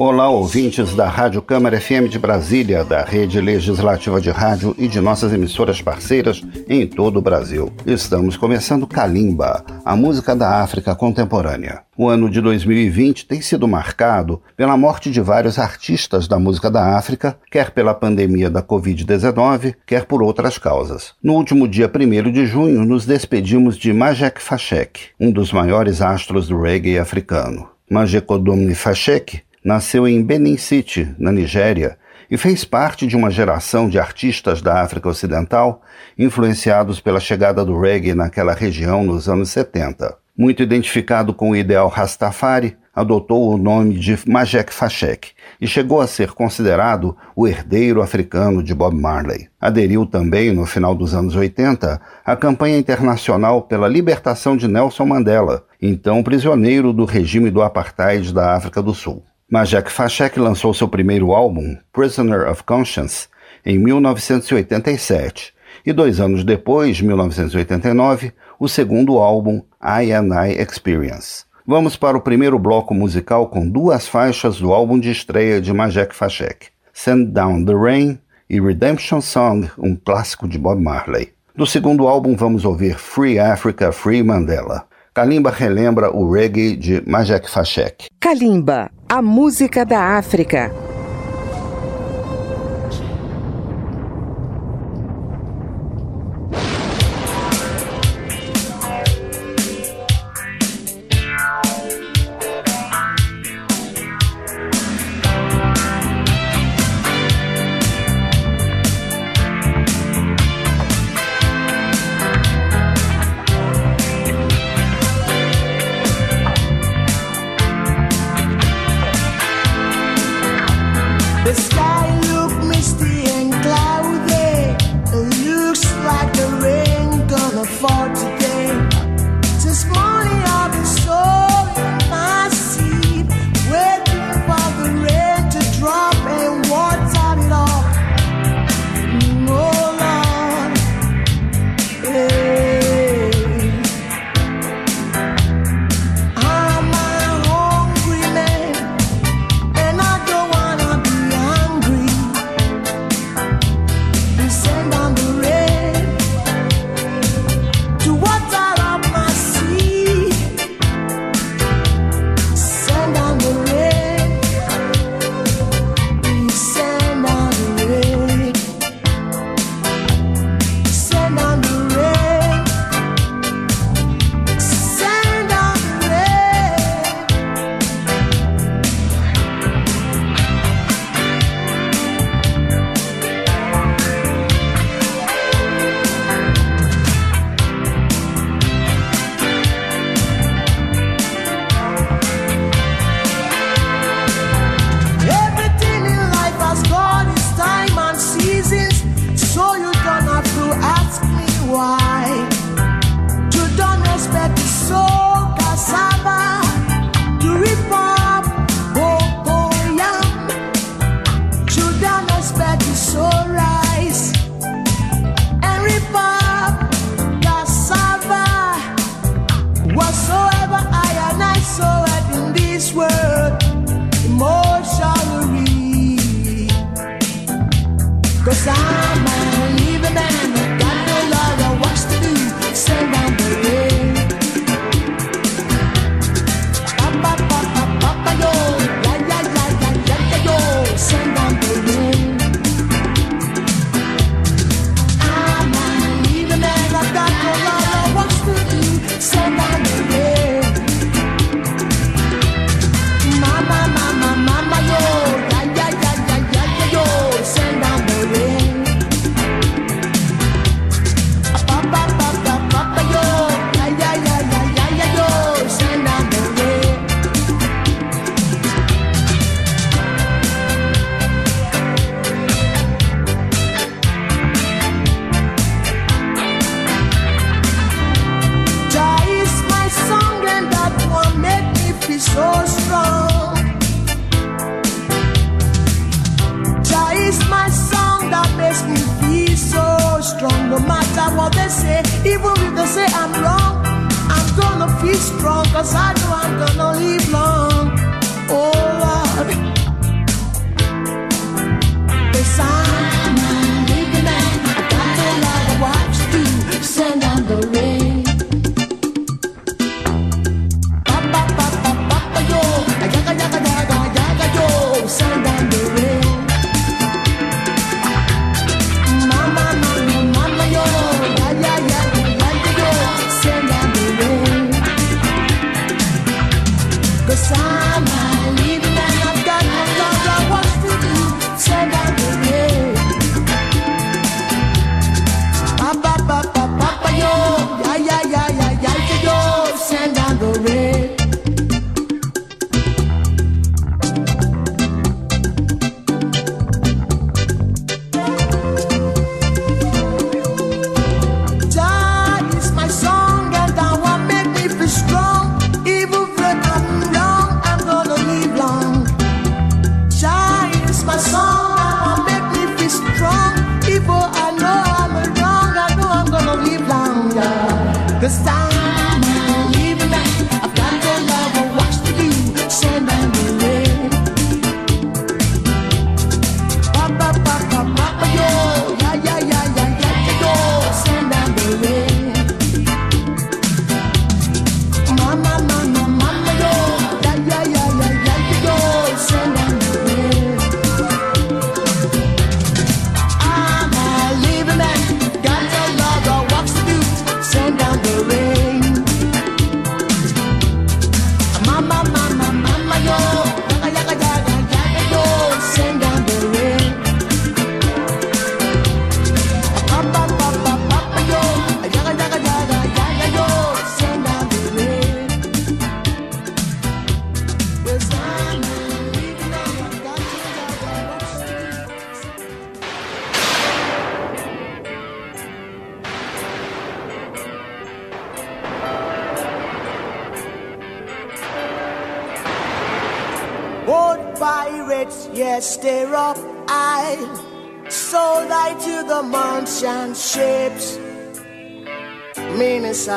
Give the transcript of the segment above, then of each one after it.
Olá, ouvintes da Rádio Câmara FM de Brasília, da Rede Legislativa de Rádio e de nossas emissoras parceiras em todo o Brasil. Estamos começando Kalimba, a música da África contemporânea. O ano de 2020 tem sido marcado pela morte de vários artistas da música da África, quer pela pandemia da Covid-19, quer por outras causas. No último dia 1 de junho, nos despedimos de Majek Fashek, um dos maiores astros do reggae africano. Majekodumni Fashek nasceu em Benin City, na Nigéria, e fez parte de uma geração de artistas da África Ocidental influenciados pela chegada do reggae naquela região nos anos 70. Muito identificado com o ideal Rastafari, adotou o nome de Majek Fashek e chegou a ser considerado o herdeiro africano de Bob Marley. Aderiu também, no final dos anos 80, à campanha internacional pela libertação de Nelson Mandela, então prisioneiro do regime do apartheid da África do Sul. Majek Fashek lançou seu primeiro álbum, Prisoner of Conscience, em 1987, e dois anos depois, 1989, o segundo álbum, I and I Experience. Vamos para o primeiro bloco musical com duas faixas do álbum de estreia de Majek Fashek, Send Down the Rain e Redemption Song, um clássico de Bob Marley. Do segundo álbum vamos ouvir Free Africa, Free Mandela. Kalimba relembra o reggae de Majek Fashek. Kalimba, a música da África.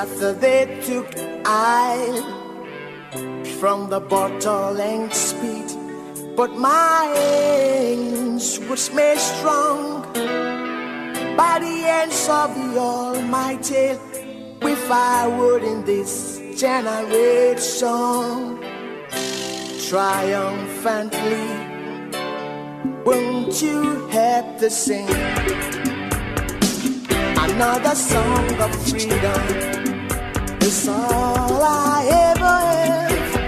After they took I from the bottle and speed, but my hands was made strong by the hands of the Almighty. If I would in this generation triumphantly, won't you help to sing another song of freedom? It's all I ever have.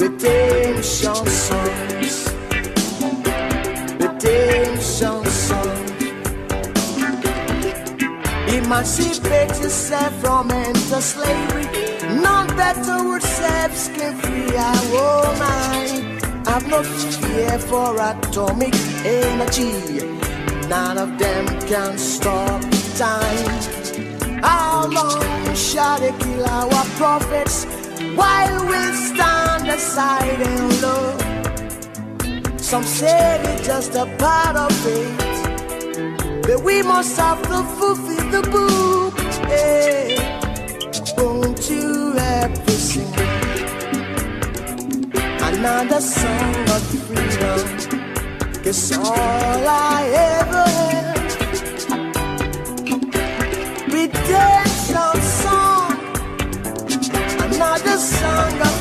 Redemption songs. Redemption songs. Emancipate yourself from mental slavery. None better would self skin free. I will mind. I've no fear for atomic energy. None of them can stop time. How long shall they kill our prophets while we stand aside and look? Some say it's just a part of it, but we must have to fulfill the book. Hey, won't you ever sing another song of freedom? Cause all I ever had. We dance our song, another song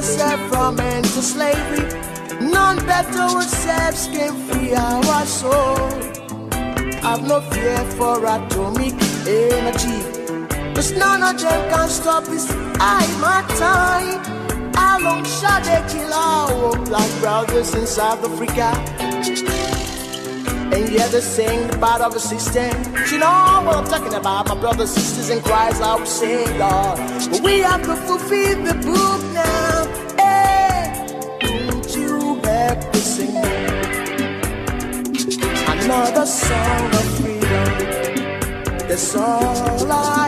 Yourself from mental slavery. None better ourselves can free our soul. I've no fear for atomic energy. Cause none of them can stop this I my time. How long shall they kill our black brothers in South Africa? And yeah, they sing the part of a system. You know what I'm talking about, my brothers, sisters, and cries I will say, God. But we have to fulfill the book now. Another song of freedom? That's all I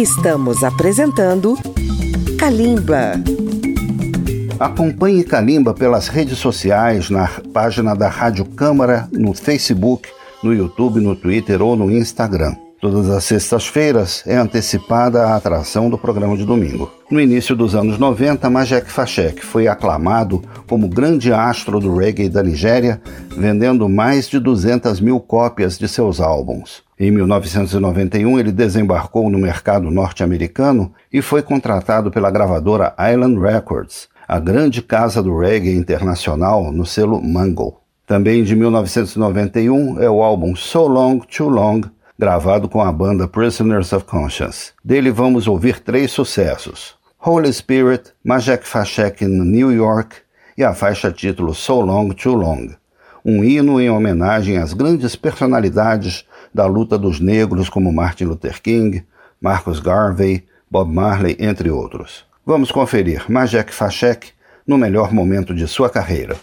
Estamos apresentando Kalimba. Acompanhe Kalimba pelas redes sociais, na página da Rádio Câmara, no Facebook, no YouTube, no Twitter ou no Instagram. Todas as sextas-feiras é antecipada a atração do programa de domingo. No início dos anos 90, Majek Fashek foi aclamado como grande astro do reggae da Nigéria, vendendo mais de 200 mil cópias de seus álbuns. Em 1991, ele desembarcou no mercado norte-americano e foi contratado pela gravadora Island Records, a grande casa do reggae internacional no selo Mango. Também de 1991 é o álbum So Long, Too Long, gravado com a banda Prisoners of Conscience. Dele vamos ouvir três sucessos: Holy Spirit, Majek Fashek in New York e a faixa título So Long Too Long, um hino em homenagem às grandes personalidades da luta dos negros como Martin Luther King, Marcus Garvey, Bob Marley, entre outros. Vamos conferir Majek Fashek no melhor momento de sua carreira.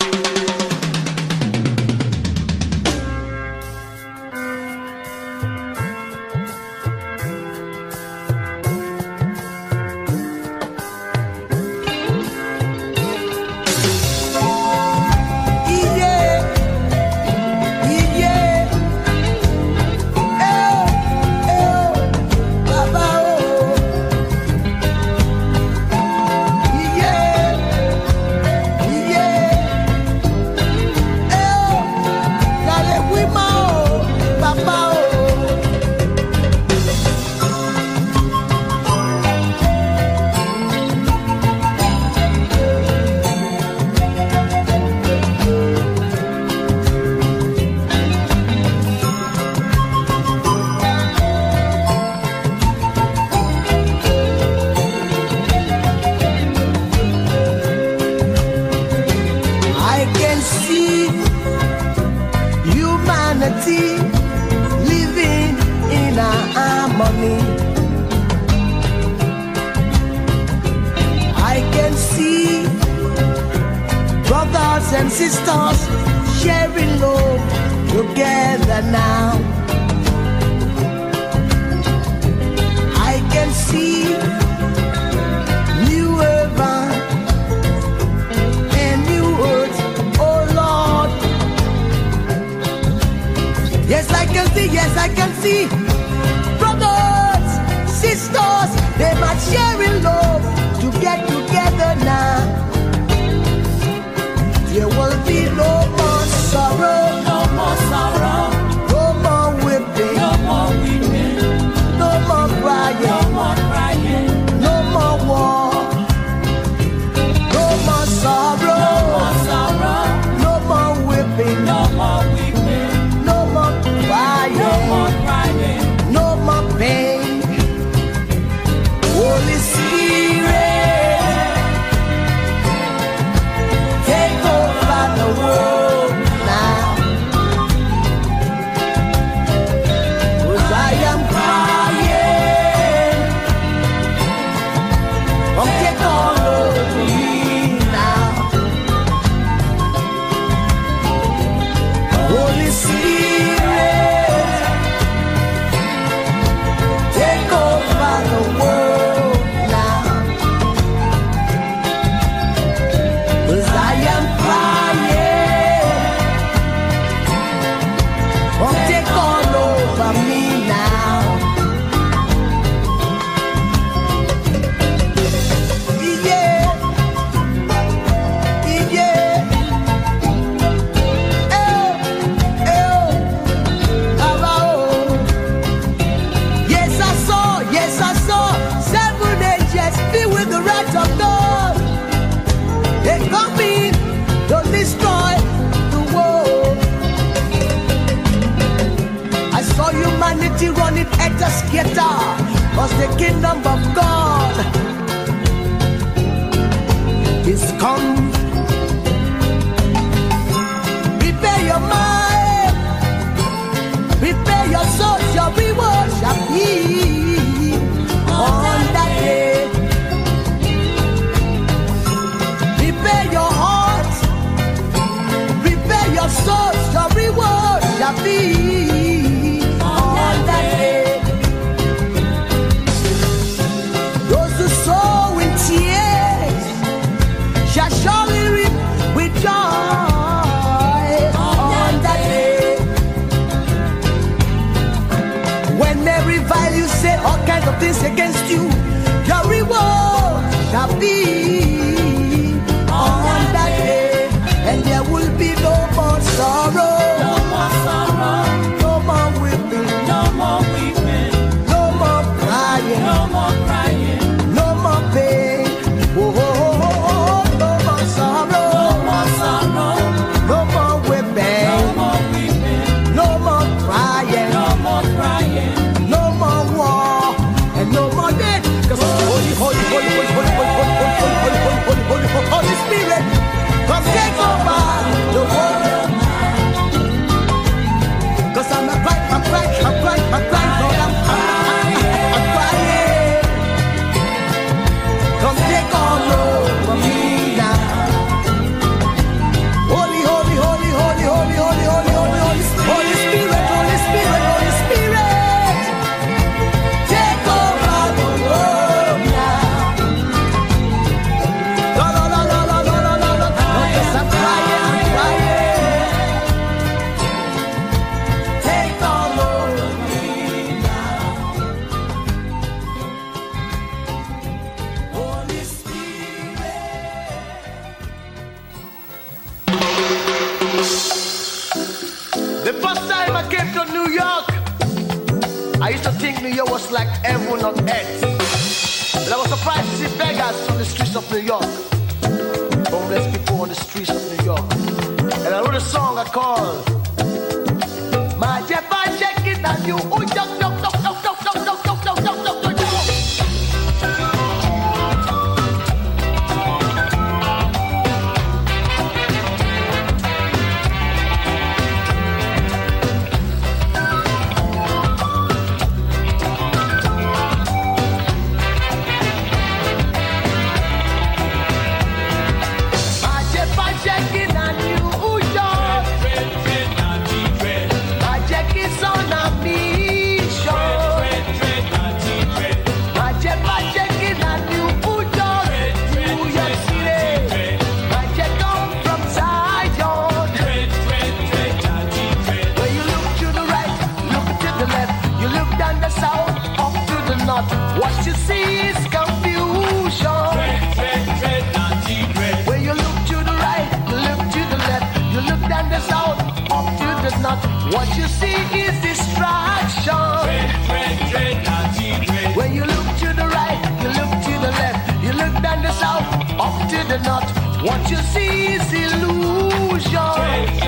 What you see is illusion.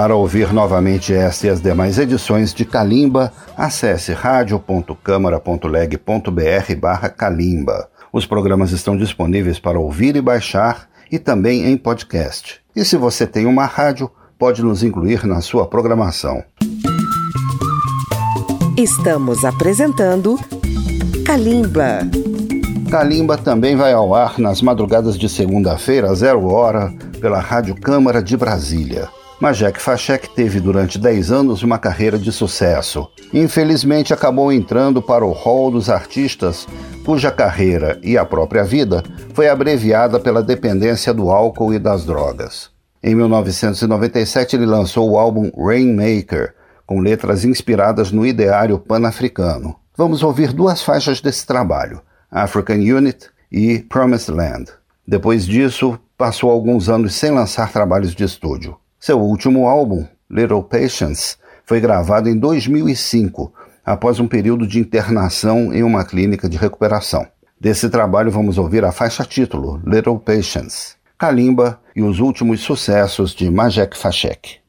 Para ouvir novamente esta e as demais edições de Calimba, acesse radio.câmara.leg.br barra Calimba. Os programas estão disponíveis para ouvir e baixar e também em podcast. E se você tem uma rádio, pode nos incluir na sua programação. Estamos apresentando Calimba. Calimba também vai ao ar nas madrugadas de segunda-feira, zero hora, pela Rádio Câmara de Brasília mas Jack Fachek teve durante 10 anos uma carreira de sucesso. Infelizmente, acabou entrando para o hall dos artistas cuja carreira e a própria vida foi abreviada pela dependência do álcool e das drogas. Em 1997, ele lançou o álbum Rainmaker, com letras inspiradas no ideário pan-africano. Vamos ouvir duas faixas desse trabalho, African Unit e Promised Land. Depois disso, passou alguns anos sem lançar trabalhos de estúdio. Seu último álbum, Little Patience, foi gravado em 2005, após um período de internação em uma clínica de recuperação. Desse trabalho vamos ouvir a faixa título Little Patience, Kalimba e os últimos sucessos de Majek Fashek.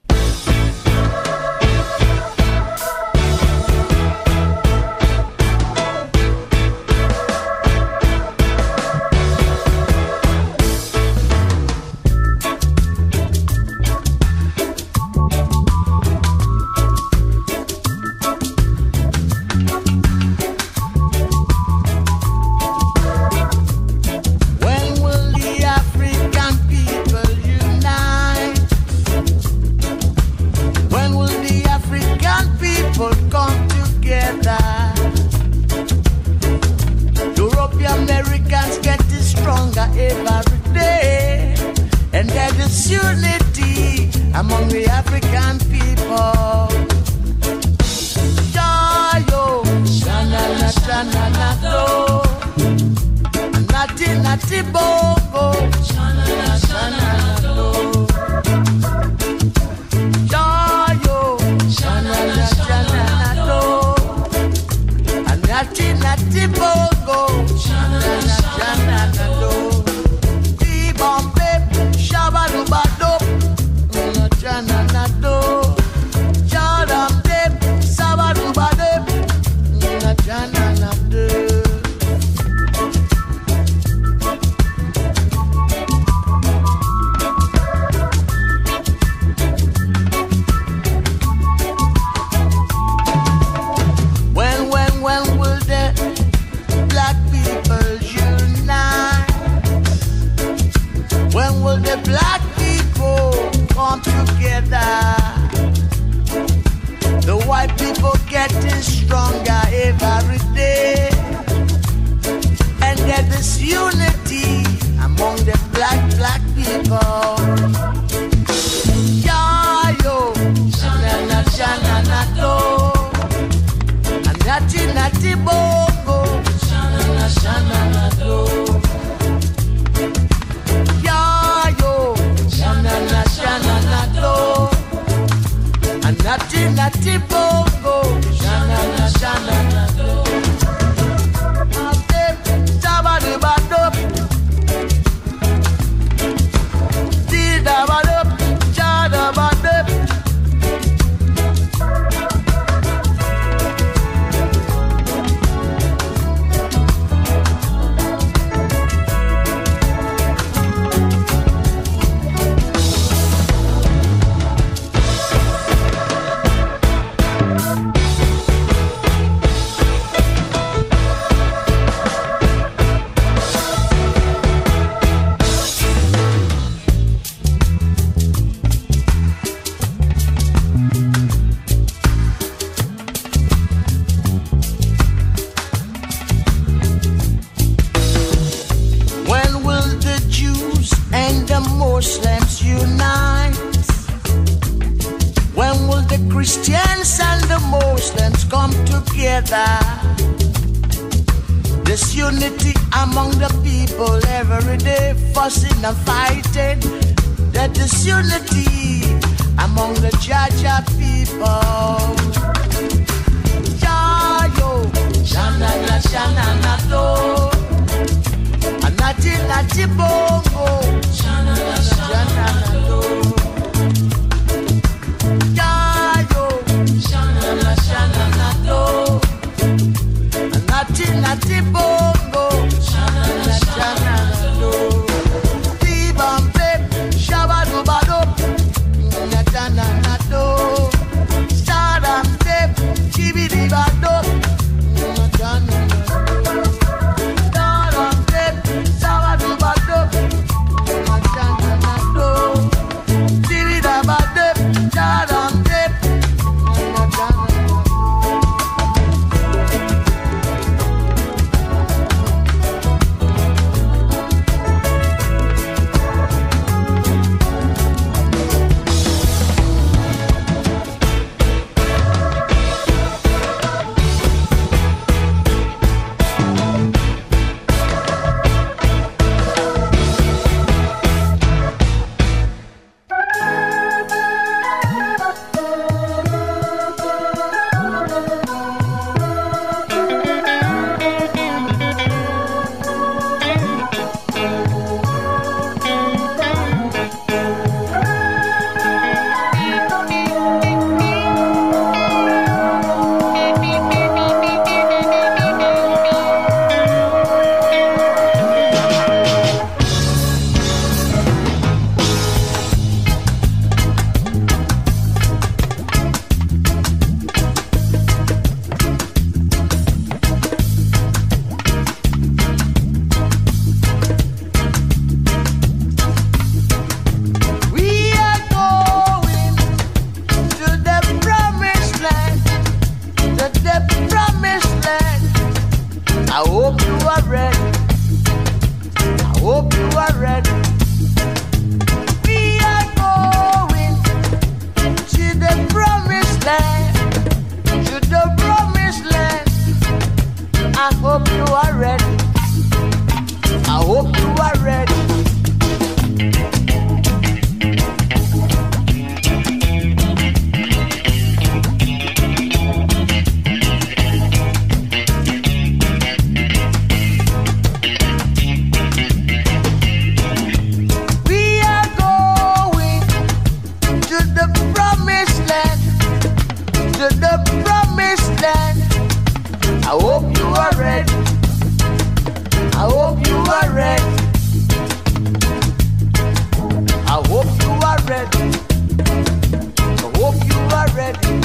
baby.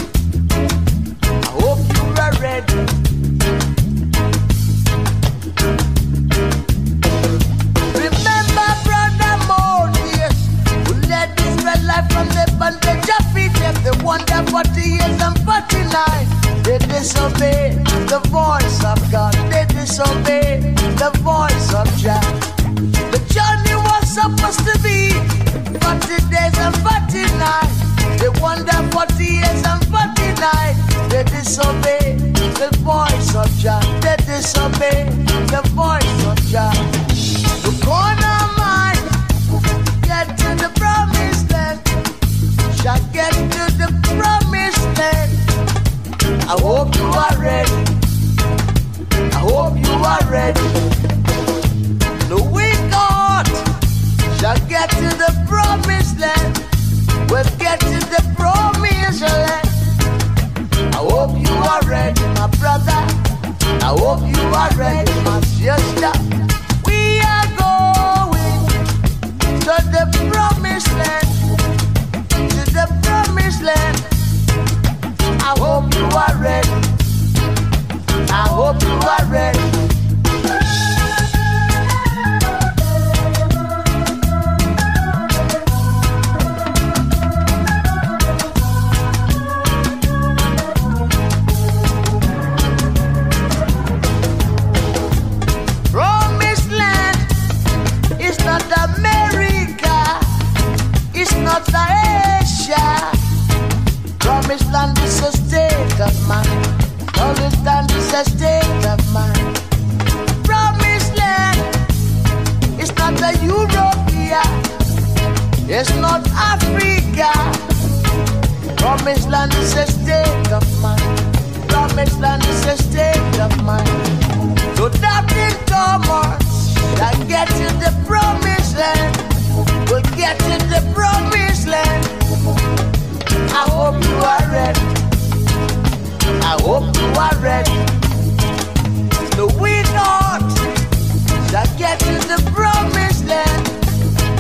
promised land is a state of mind. Promised land is a state of mind. Promised land is not a Europea. It's not Africa. Promised land is a state of mind. Promised land is a state of mind. So doubting Thomas that get in the promised land will get in the promised land. I hope you are ready. I hope you are ready. The we not shall get to the promised land.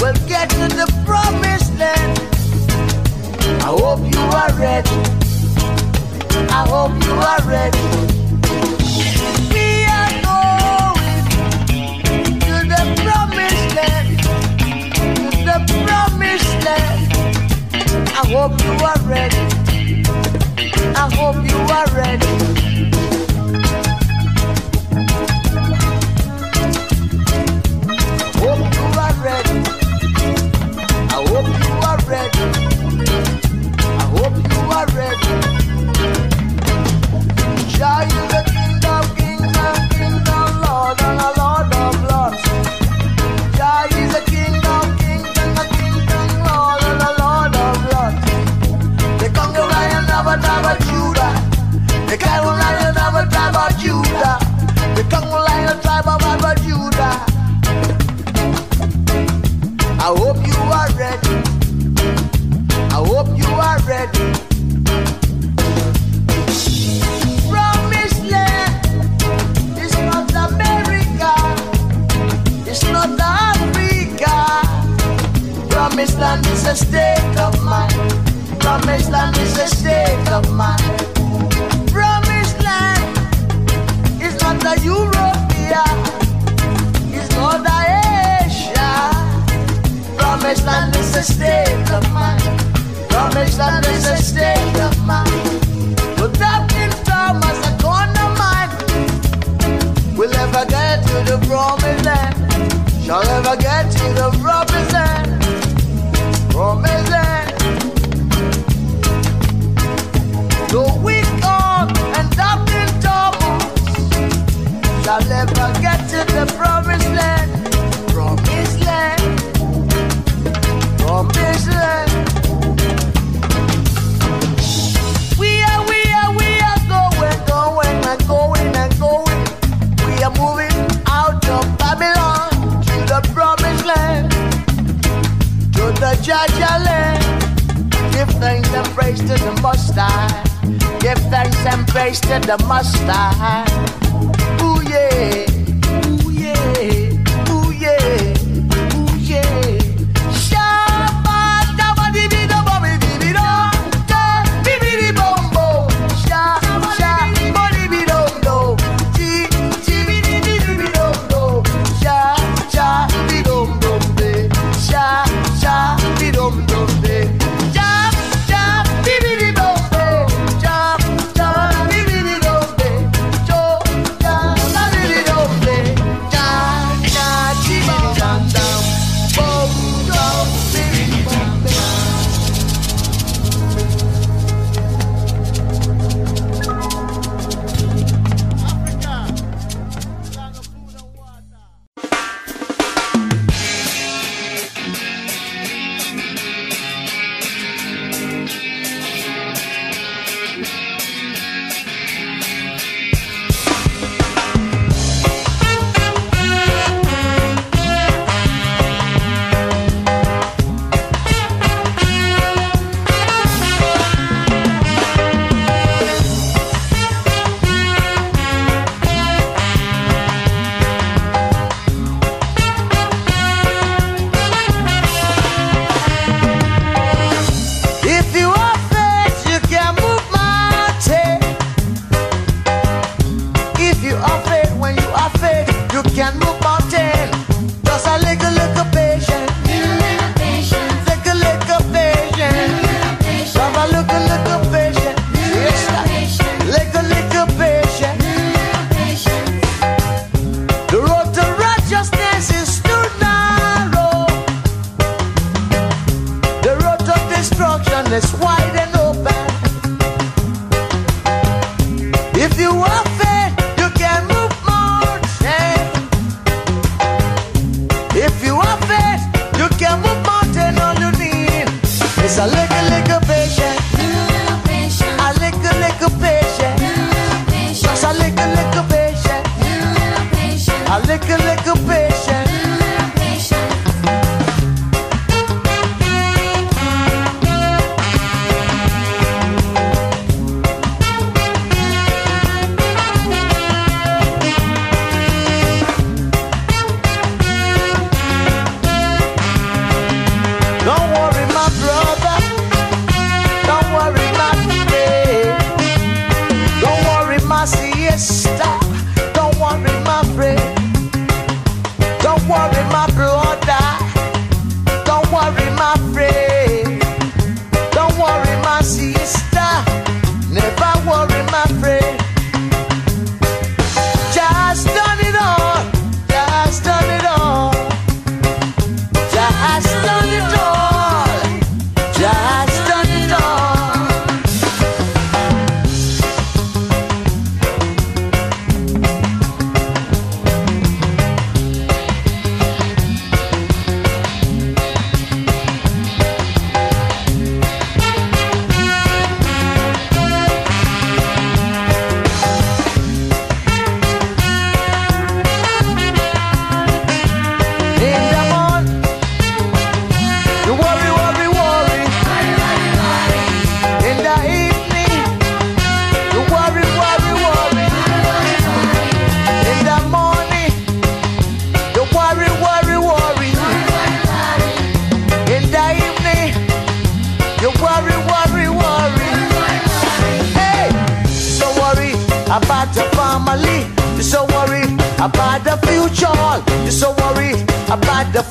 We'll get to the promised land. I hope you are ready. I hope you are ready. We are going to the promised land. To the promised land. I hope you are ready. I hope you are ready. I hope you are ready. I hope you are ready. I hope you are ready.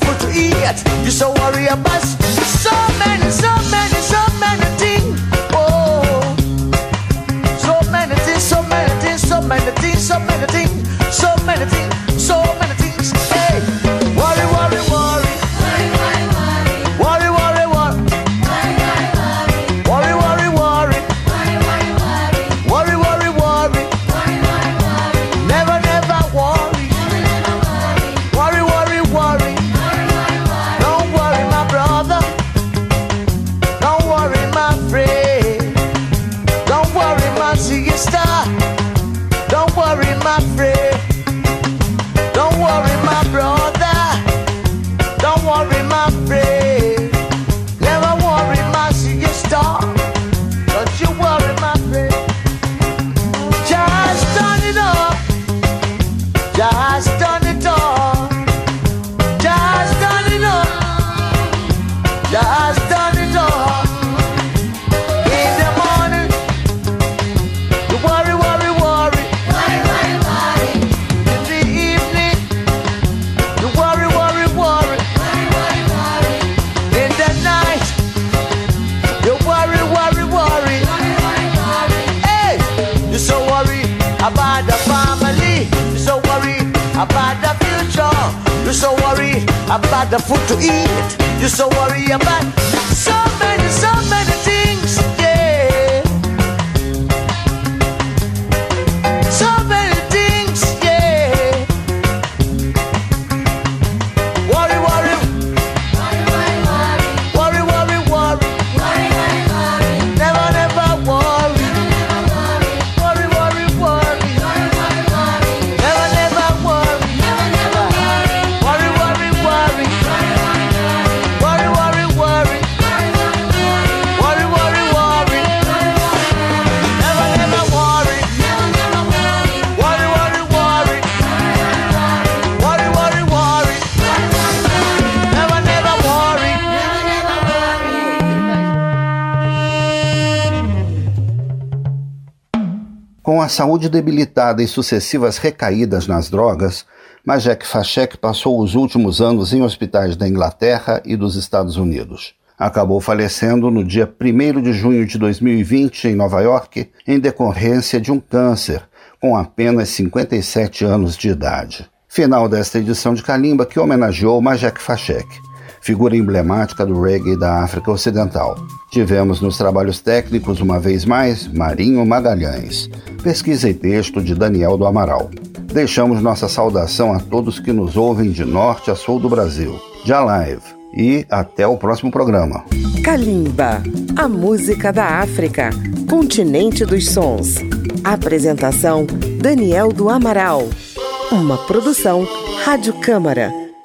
food to eat. You so worry about so many, so many. Saúde debilitada e sucessivas recaídas nas drogas, Majek Fashek passou os últimos anos em hospitais da Inglaterra e dos Estados Unidos. Acabou falecendo no dia 1 de junho de 2020 em Nova York, em decorrência de um câncer, com apenas 57 anos de idade. Final desta edição de Kalimba que homenageou Majek Fashek, figura emblemática do reggae da África Ocidental. Tivemos nos trabalhos técnicos, uma vez mais, Marinho Magalhães. Pesquisa e texto de Daniel do Amaral. Deixamos nossa saudação a todos que nos ouvem de norte a sul do Brasil. Já live. E até o próximo programa. Kalimba, a música da África, continente dos sons. Apresentação: Daniel do Amaral. Uma produção Rádio Câmara,